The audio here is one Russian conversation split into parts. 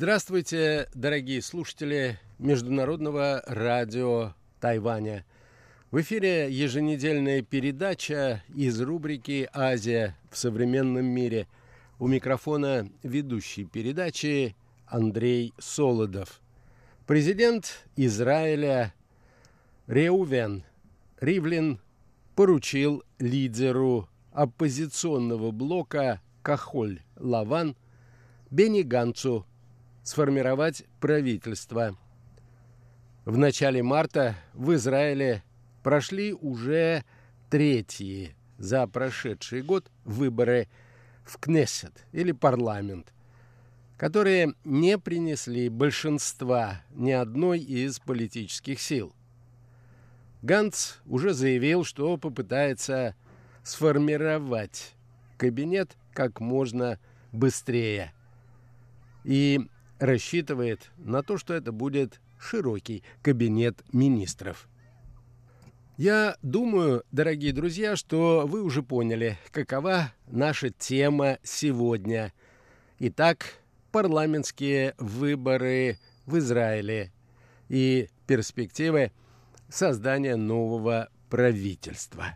Здравствуйте, дорогие слушатели Международного радио Тайваня. В эфире еженедельная передача из рубрики «Азия в современном мире». У микрофона ведущий передачи Андрей Солодов. Президент Израиля Реувен Ривлин поручил лидеру оппозиционного блока Кахоль Лаван Бенни Ганцу сформировать правительство. В начале марта в Израиле прошли уже третьи за прошедший год выборы в Кнессет или парламент, которые не принесли большинства ни одной из политических сил. Ганц уже заявил, что попытается сформировать кабинет как можно быстрее. И рассчитывает на то, что это будет широкий кабинет министров. Я думаю, дорогие друзья, что вы уже поняли, какова наша тема сегодня. Итак, парламентские выборы в Израиле и перспективы создания нового правительства.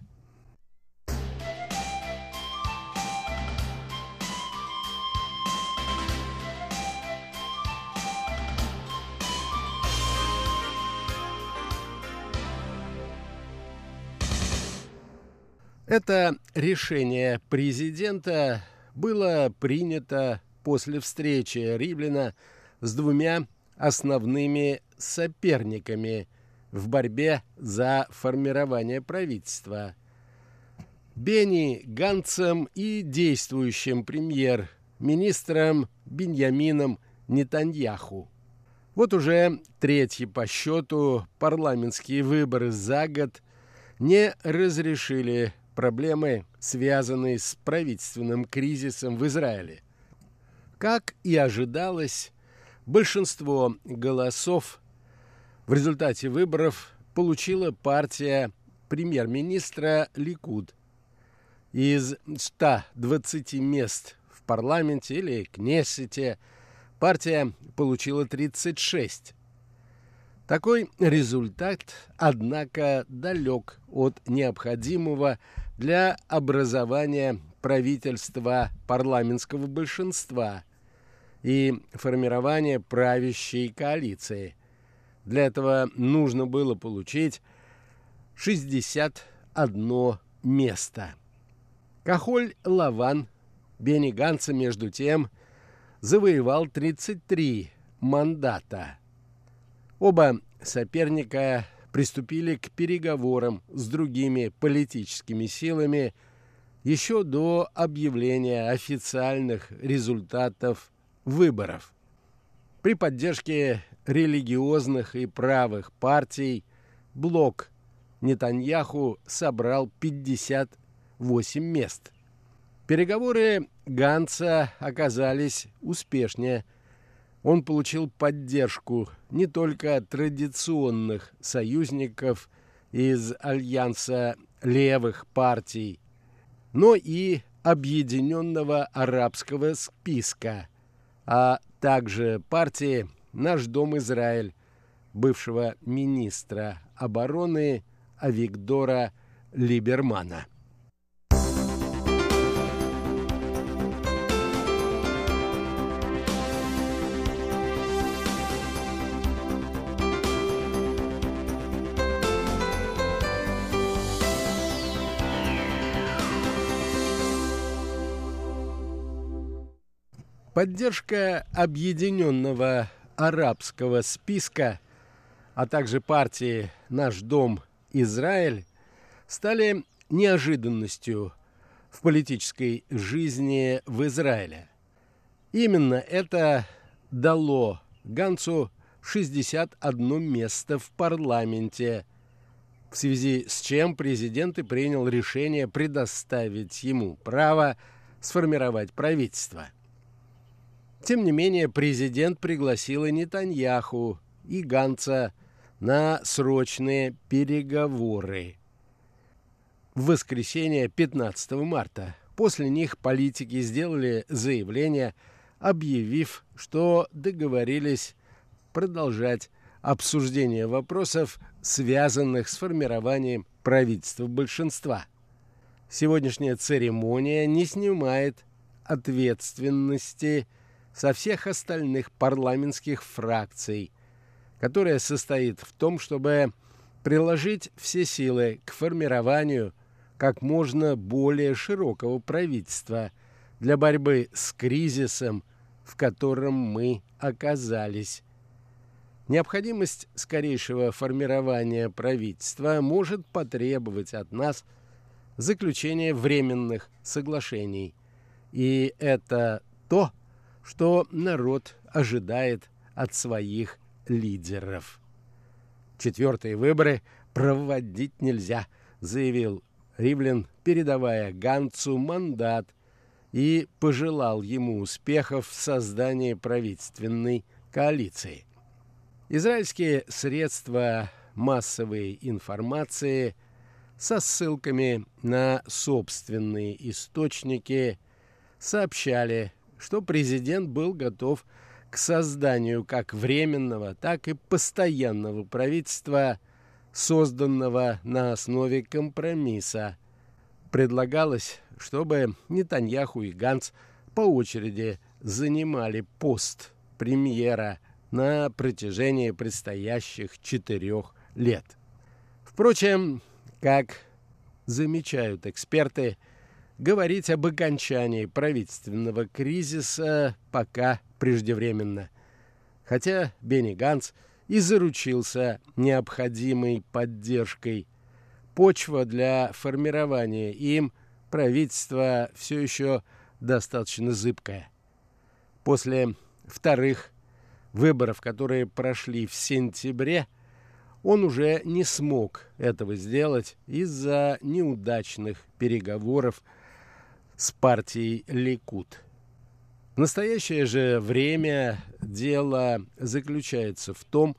Это решение президента было принято после встречи Риблина с двумя основными соперниками в борьбе за формирование правительства. Бенни Ганцем и действующим премьер-министром Беньямином Нетаньяху. Вот уже третьи по счету парламентские выборы за год не разрешили проблемы, связанные с правительственным кризисом в Израиле. Как и ожидалось, большинство голосов в результате выборов получила партия премьер-министра Ликуд. Из 120 мест в парламенте или Кнессете партия получила 36. Такой результат, однако, далек от необходимого для образования правительства парламентского большинства и формирования правящей коалиции. Для этого нужно было получить 61 место. Кахоль Лаван Бенни между тем, завоевал 33 мандата. Оба соперника приступили к переговорам с другими политическими силами еще до объявления официальных результатов выборов. При поддержке религиозных и правых партий блок Нетаньяху собрал 58 мест. Переговоры Ганца оказались успешнее – он получил поддержку не только традиционных союзников из альянса левых партий, но и объединенного арабского списка, а также партии «Наш дом Израиль» бывшего министра обороны Авигдора Либермана. Поддержка объединенного арабского списка, а также партии «Наш дом Израиль» стали неожиданностью в политической жизни в Израиле. Именно это дало Ганцу 61 место в парламенте, в связи с чем президент и принял решение предоставить ему право сформировать правительство – тем не менее, президент пригласил и Нетаньяху, и Ганца на срочные переговоры. В воскресенье 15 марта после них политики сделали заявление объявив, что договорились продолжать обсуждение вопросов, связанных с формированием правительства большинства. Сегодняшняя церемония не снимает ответственности со всех остальных парламентских фракций, которая состоит в том, чтобы приложить все силы к формированию как можно более широкого правительства для борьбы с кризисом, в котором мы оказались. Необходимость скорейшего формирования правительства может потребовать от нас заключения временных соглашений. И это то, что народ ожидает от своих лидеров. Четвертые выборы проводить нельзя, заявил Ривлин, передавая Ганцу мандат и пожелал ему успехов в создании правительственной коалиции. Израильские средства массовой информации со ссылками на собственные источники сообщали, что президент был готов к созданию как временного, так и постоянного правительства, созданного на основе компромисса. Предлагалось, чтобы Нетаньяху и Ганц по очереди занимали пост премьера на протяжении предстоящих четырех лет. Впрочем, как замечают эксперты, говорить об окончании правительственного кризиса пока преждевременно. Хотя Бенни Ганс и заручился необходимой поддержкой. Почва для формирования им правительства все еще достаточно зыбкая. После вторых выборов, которые прошли в сентябре, он уже не смог этого сделать из-за неудачных переговоров с партией Ликут. В настоящее же время дело заключается в том,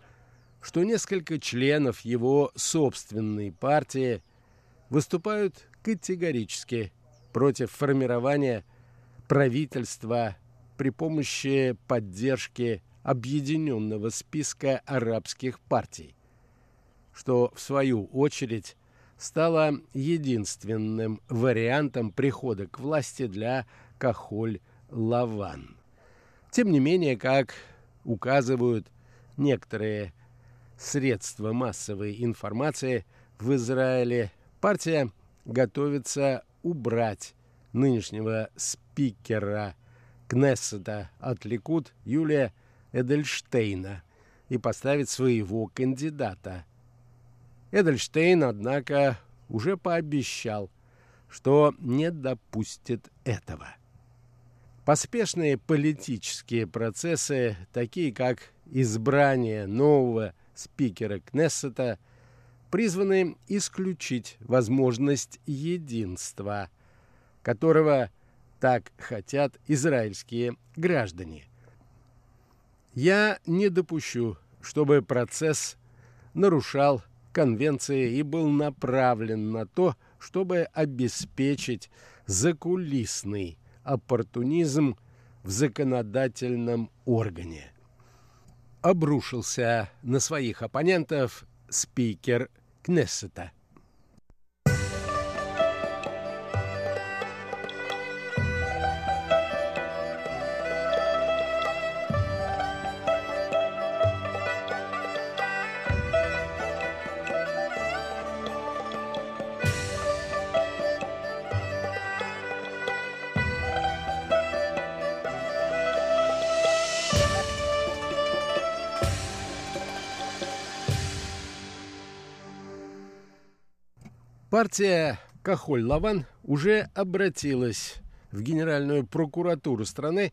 что несколько членов его собственной партии выступают категорически против формирования правительства при помощи поддержки объединенного списка арабских партий, что в свою очередь стало единственным вариантом прихода к власти для Кахоль Лаван. Тем не менее, как указывают некоторые средства массовой информации в Израиле, партия готовится убрать нынешнего спикера Кнессета от Ликуд Юлия Эдельштейна и поставить своего кандидата. Эдельштейн, однако, уже пообещал, что не допустит этого. Поспешные политические процессы, такие как избрание нового спикера Кнессета, призваны исключить возможность единства, которого так хотят израильские граждане. Я не допущу, чтобы процесс нарушал конвенции и был направлен на то, чтобы обеспечить закулисный оппортунизм в законодательном органе. Обрушился на своих оппонентов спикер Кнессета. Партия Кахоль-Лаван уже обратилась в Генеральную прокуратуру страны,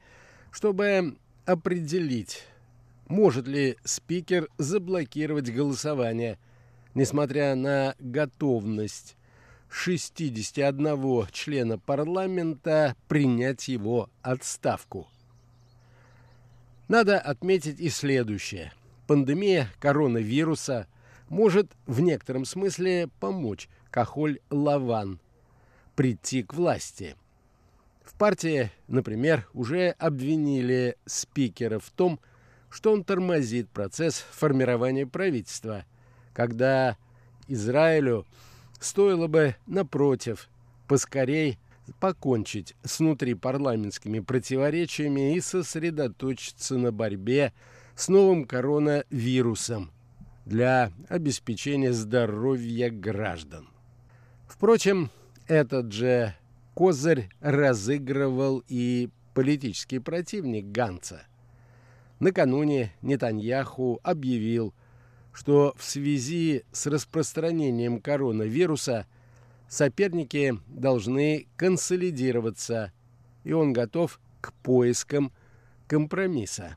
чтобы определить, может ли спикер заблокировать голосование, несмотря на готовность 61 члена парламента принять его отставку. Надо отметить и следующее. Пандемия коронавируса может в некотором смысле помочь Кахоль-Лаван прийти к власти. В партии, например, уже обвинили спикера в том, что он тормозит процесс формирования правительства, когда Израилю стоило бы, напротив, поскорей покончить с внутрипарламентскими противоречиями и сосредоточиться на борьбе с новым коронавирусом для обеспечения здоровья граждан. Впрочем, этот же козырь разыгрывал и политический противник Ганца. Накануне Нетаньяху объявил, что в связи с распространением коронавируса соперники должны консолидироваться, и он готов к поискам компромисса.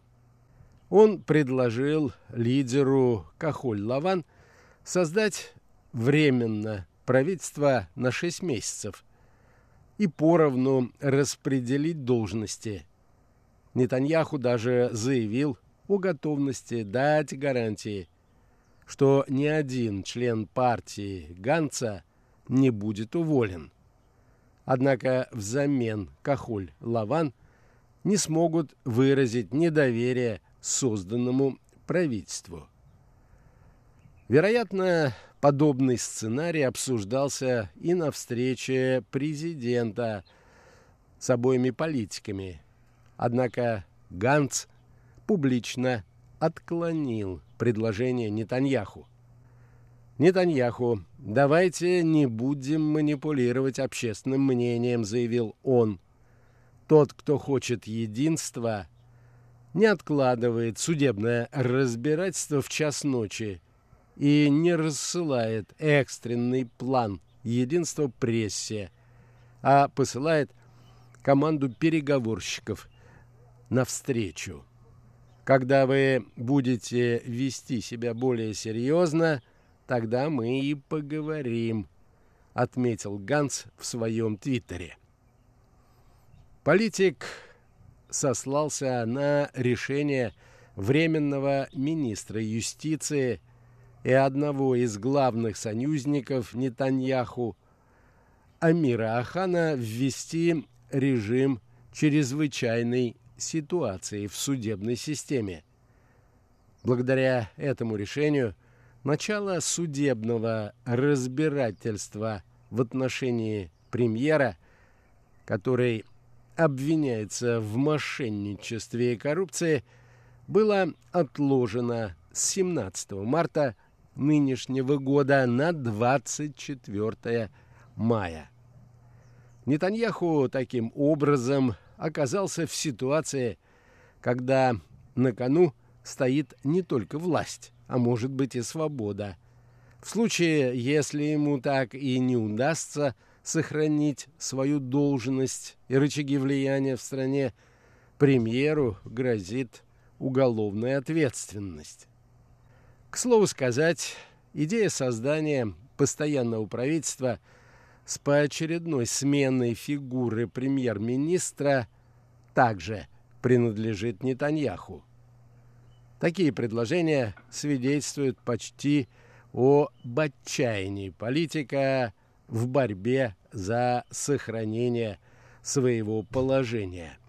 Он предложил лидеру Кахоль-Лаван создать временно правительство на 6 месяцев и поровну распределить должности. Нетаньяху даже заявил о готовности дать гарантии, что ни один член партии Ганца не будет уволен. Однако взамен Кахоль-Лаван не смогут выразить недоверие созданному правительству. Вероятно, подобный сценарий обсуждался и на встрече президента с обоими политиками. Однако Ганц публично отклонил предложение Нетаньяху. «Нетаньяху, давайте не будем манипулировать общественным мнением», — заявил он. «Тот, кто хочет единства, не откладывает судебное разбирательство в час ночи и не рассылает экстренный план единства прессе, а посылает команду переговорщиков навстречу. Когда вы будете вести себя более серьезно, тогда мы и поговорим, отметил Ганс в своем твиттере. Политик сослался на решение временного министра юстиции и одного из главных союзников Нетаньяху Амира Ахана ввести режим чрезвычайной ситуации в судебной системе. Благодаря этому решению начало судебного разбирательства в отношении премьера, который обвиняется в мошенничестве и коррупции, было отложено с 17 марта нынешнего года на 24 мая. Нетаньяху таким образом оказался в ситуации, когда на кону стоит не только власть, а может быть и свобода. В случае, если ему так и не удастся сохранить свою должность и рычаги влияния в стране, премьеру грозит уголовная ответственность. К слову сказать, идея создания постоянного правительства с поочередной сменой фигуры премьер-министра также принадлежит Нетаньяху. Такие предложения свидетельствуют почти о отчаянии политика в борьбе за сохранение своего положения.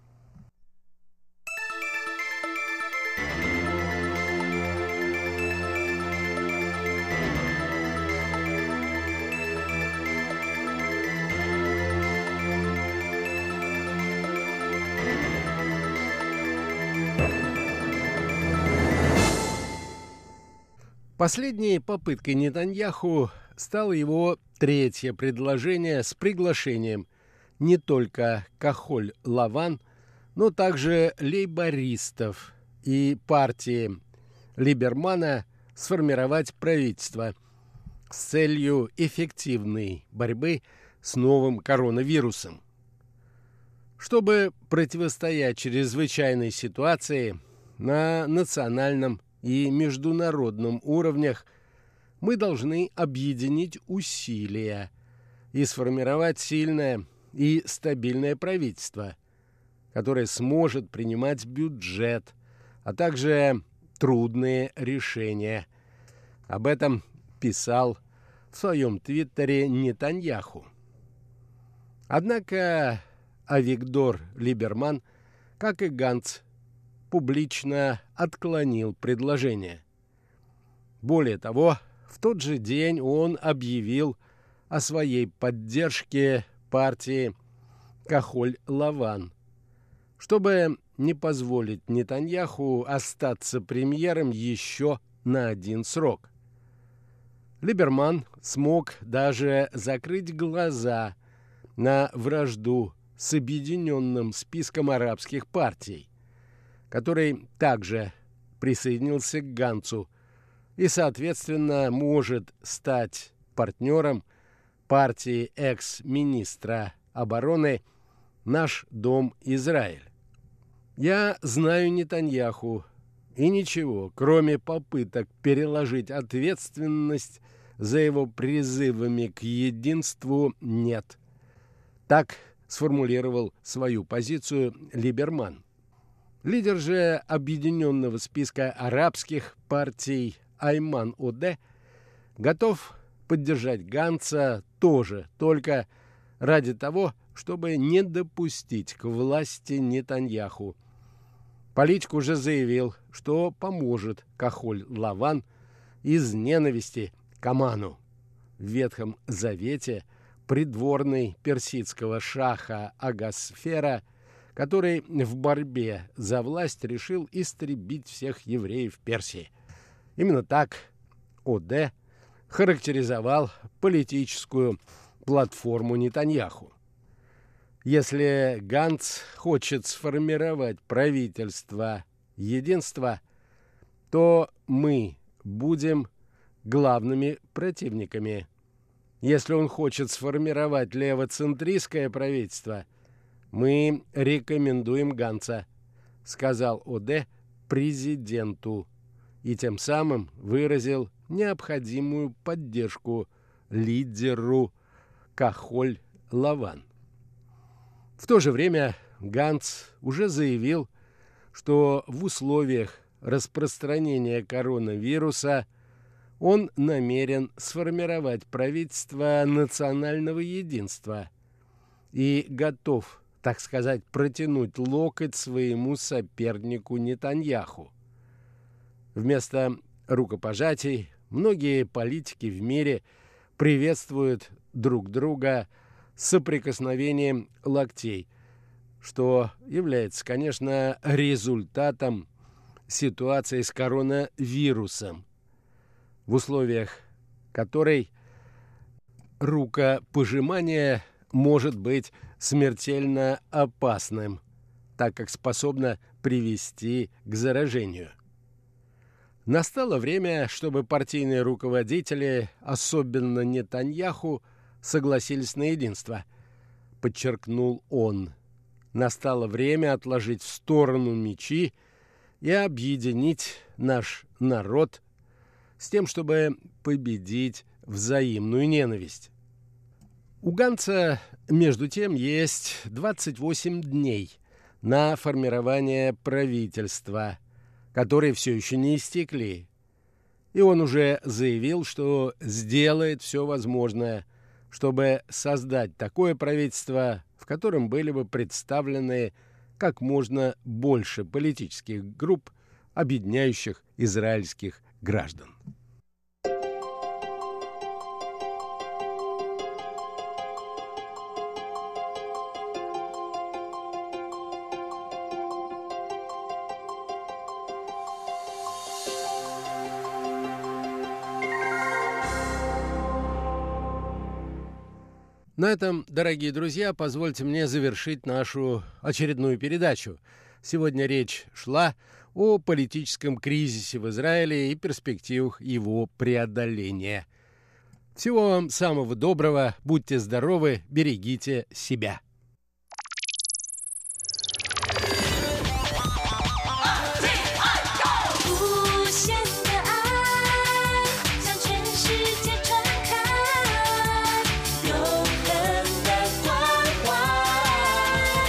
Последней попыткой Нетаньяху стало его третье предложение с приглашением не только Кахоль-Лаван, но также лейбористов и партии Либермана сформировать правительство с целью эффективной борьбы с новым коронавирусом. Чтобы противостоять чрезвычайной ситуации на национальном и международном уровнях мы должны объединить усилия и сформировать сильное и стабильное правительство, которое сможет принимать бюджет, а также трудные решения. Об этом писал в своем твиттере Нетаньяху. Однако Авигдор Либерман, как и Ганц, публично отклонил предложение. Более того, в тот же день он объявил о своей поддержке партии Кахоль-Лаван, чтобы не позволить Нетаньяху остаться премьером еще на один срок. Либерман смог даже закрыть глаза на вражду с объединенным списком арабских партий, который также присоединился к Ганцу и, соответственно, может стать партнером партии экс-министра обороны «Наш дом Израиль». Я знаю Нетаньяху, и ничего, кроме попыток переложить ответственность за его призывами к единству, нет. Так сформулировал свою позицию Либерман. Лидер же объединенного списка арабских партий Айман Оде готов поддержать Ганца тоже, только ради того, чтобы не допустить к власти Нетаньяху. Политик уже заявил, что поможет Кахоль Лаван из ненависти к Аману. В Ветхом Завете придворный персидского шаха Агасфера, который в борьбе за власть решил истребить всех евреев Персии. Именно так ОД характеризовал политическую платформу Нетаньяху. Если Ганц хочет сформировать правительство единства, то мы будем главными противниками. Если он хочет сформировать левоцентристское правительство, мы рекомендуем Ганца, сказал ОД президенту и тем самым выразил необходимую поддержку лидеру Кахоль Лаван. В то же время Ганц уже заявил, что в условиях распространения коронавируса он намерен сформировать правительство национального единства и готов, так сказать, протянуть локоть своему сопернику Нетаньяху. Вместо рукопожатий многие политики в мире приветствуют друг друга – соприкосновением локтей, что является, конечно, результатом ситуации с коронавирусом, в условиях которой рукопожимание может быть смертельно опасным, так как способно привести к заражению. Настало время, чтобы партийные руководители, особенно Нетаньяху, согласились на единство, подчеркнул он. Настало время отложить в сторону мечи и объединить наш народ с тем, чтобы победить взаимную ненависть. У Ганца, между тем, есть 28 дней на формирование правительства, которые все еще не истекли. И он уже заявил, что сделает все возможное – чтобы создать такое правительство, в котором были бы представлены как можно больше политических групп, объединяющих израильских граждан. На этом, дорогие друзья, позвольте мне завершить нашу очередную передачу. Сегодня речь шла о политическом кризисе в Израиле и перспективах его преодоления. Всего вам самого доброго, будьте здоровы, берегите себя.